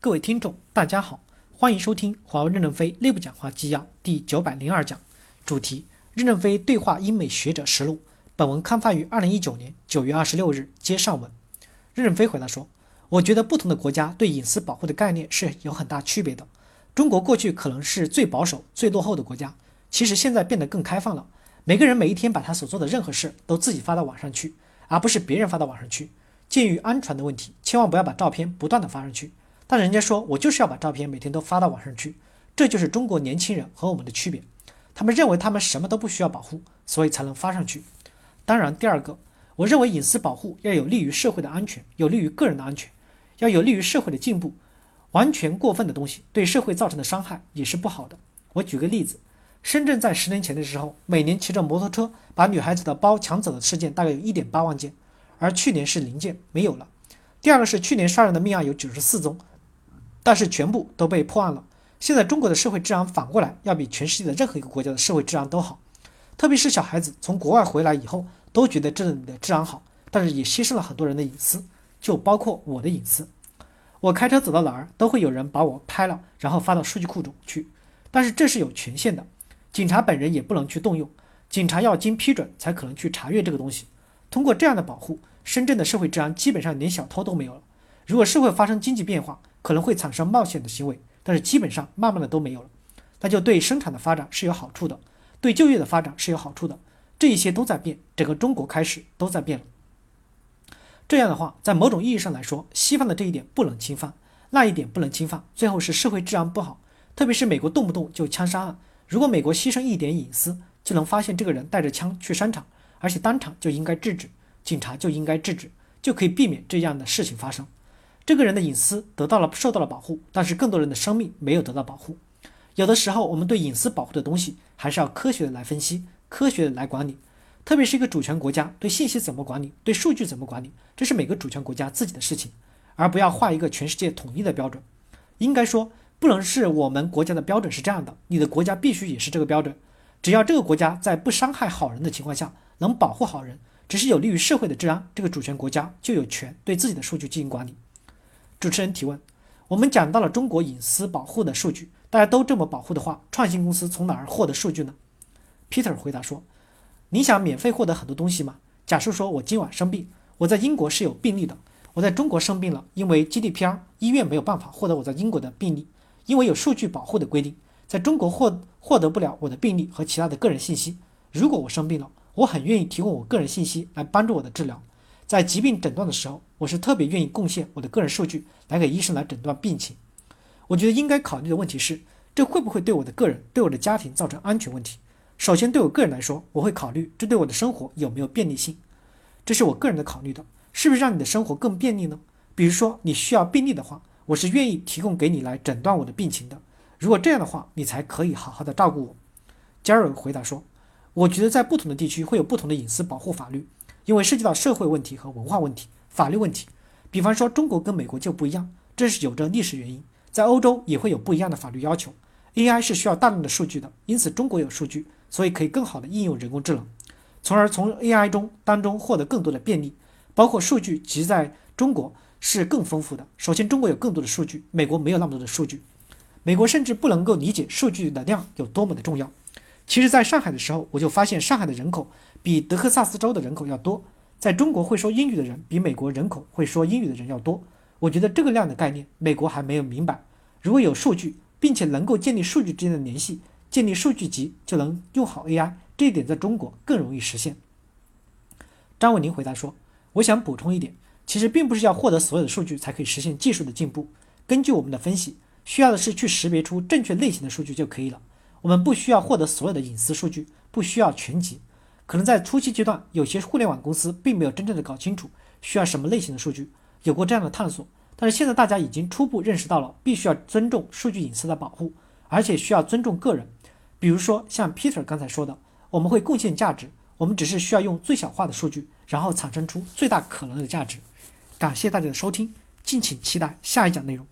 各位听众，大家好，欢迎收听华为任正非内部讲话纪要第九百零二讲，主题：任正非对话英美学者实录。本文刊发于二零一九年九月二十六日，接上文。任正非回答说：“我觉得不同的国家对隐私保护的概念是有很大区别的。中国过去可能是最保守、最落后的国家，其实现在变得更开放了。每个人每一天把他所做的任何事都自己发到网上去，而不是别人发到网上去。鉴于安全的问题，千万不要把照片不断的发上去。”但人家说我就是要把照片每天都发到网上去，这就是中国年轻人和我们的区别。他们认为他们什么都不需要保护，所以才能发上去。当然，第二个，我认为隐私保护要有利于社会的安全，有利于个人的安全，要有利于社会的进步。完全过分的东西对社会造成的伤害也是不好的。我举个例子，深圳在十年前的时候，每年骑着摩托车把女孩子的包抢走的事件大概有一点八万件，而去年是零件，没有了。第二个是去年杀人的命案有九十四宗。但是全部都被破案了。现在中国的社会治安反过来要比全世界的任何一个国家的社会治安都好，特别是小孩子从国外回来以后都觉得这里的治安好，但是也牺牲了很多人的隐私，就包括我的隐私。我开车走到哪儿都会有人把我拍了，然后发到数据库中去，但是这是有权限的，警察本人也不能去动用，警察要经批准才可能去查阅这个东西。通过这样的保护，深圳的社会治安基本上连小偷都没有了。如果社会发生经济变化，可能会产生冒险的行为，但是基本上慢慢的都没有了，那就对生产的发展是有好处的，对就业的发展是有好处的，这一些都在变，整个中国开始都在变了。这样的话，在某种意义上来说，西方的这一点不能侵犯，那一点不能侵犯，最后是社会治安不好，特别是美国动不动就枪杀案，如果美国牺牲一点隐私，就能发现这个人带着枪去商场，而且当场就应该制止，警察就应该制止，就可以避免这样的事情发生。这个人的隐私得到了受到了保护，但是更多人的生命没有得到保护。有的时候，我们对隐私保护的东西还是要科学的来分析，科学的来管理。特别是一个主权国家对信息怎么管理，对数据怎么管理，这是每个主权国家自己的事情，而不要画一个全世界统一的标准。应该说，不能是我们国家的标准是这样的，你的国家必须也是这个标准。只要这个国家在不伤害好人的情况下，能保护好人，只是有利于社会的治安，这个主权国家就有权对自己的数据进行管理。主持人提问：我们讲到了中国隐私保护的数据，大家都这么保护的话，创新公司从哪儿获得数据呢？Peter 回答说：“你想免费获得很多东西吗？假设说我今晚生病，我在英国是有病历的，我在中国生病了，因为 GDPR 医院没有办法获得我在英国的病历，因为有数据保护的规定，在中国获获得不了我的病历和其他的个人信息。如果我生病了，我很愿意提供我个人信息来帮助我的治疗。”在疾病诊断的时候，我是特别愿意贡献我的个人数据来给医生来诊断病情。我觉得应该考虑的问题是，这会不会对我的个人、对我的家庭造成安全问题？首先，对我个人来说，我会考虑这对我的生活有没有便利性，这是我个人的考虑的，是不是让你的生活更便利呢？比如说你需要病历的话，我是愿意提供给你来诊断我的病情的。如果这样的话，你才可以好好的照顾我。加尔回答说：“我觉得在不同的地区会有不同的隐私保护法律。”因为涉及到社会问题和文化问题、法律问题，比方说中国跟美国就不一样，这是有着历史原因。在欧洲也会有不一样的法律要求。AI 是需要大量的数据的，因此中国有数据，所以可以更好的应用人工智能，从而从 AI 中当中获得更多的便利。包括数据集在中国是更丰富的。首先，中国有更多的数据，美国没有那么多的数据，美国甚至不能够理解数据的量有多么的重要。其实，在上海的时候，我就发现上海的人口比德克萨斯州的人口要多。在中国会说英语的人比美国人口会说英语的人要多。我觉得这个量的概念，美国还没有明白。如果有数据，并且能够建立数据之间的联系，建立数据集，就能用好 AI。这一点在中国更容易实现。张伟宁回答说：“我想补充一点，其实并不是要获得所有的数据才可以实现技术的进步。根据我们的分析，需要的是去识别出正确类型的数据就可以了。”我们不需要获得所有的隐私数据，不需要全集。可能在初期阶段，有些互联网公司并没有真正的搞清楚需要什么类型的数据，有过这样的探索。但是现在大家已经初步认识到了，必须要尊重数据隐私的保护，而且需要尊重个人。比如说像 Peter 刚才说的，我们会贡献价值，我们只是需要用最小化的数据，然后产生出最大可能的价值。感谢大家的收听，敬请期待下一讲内容。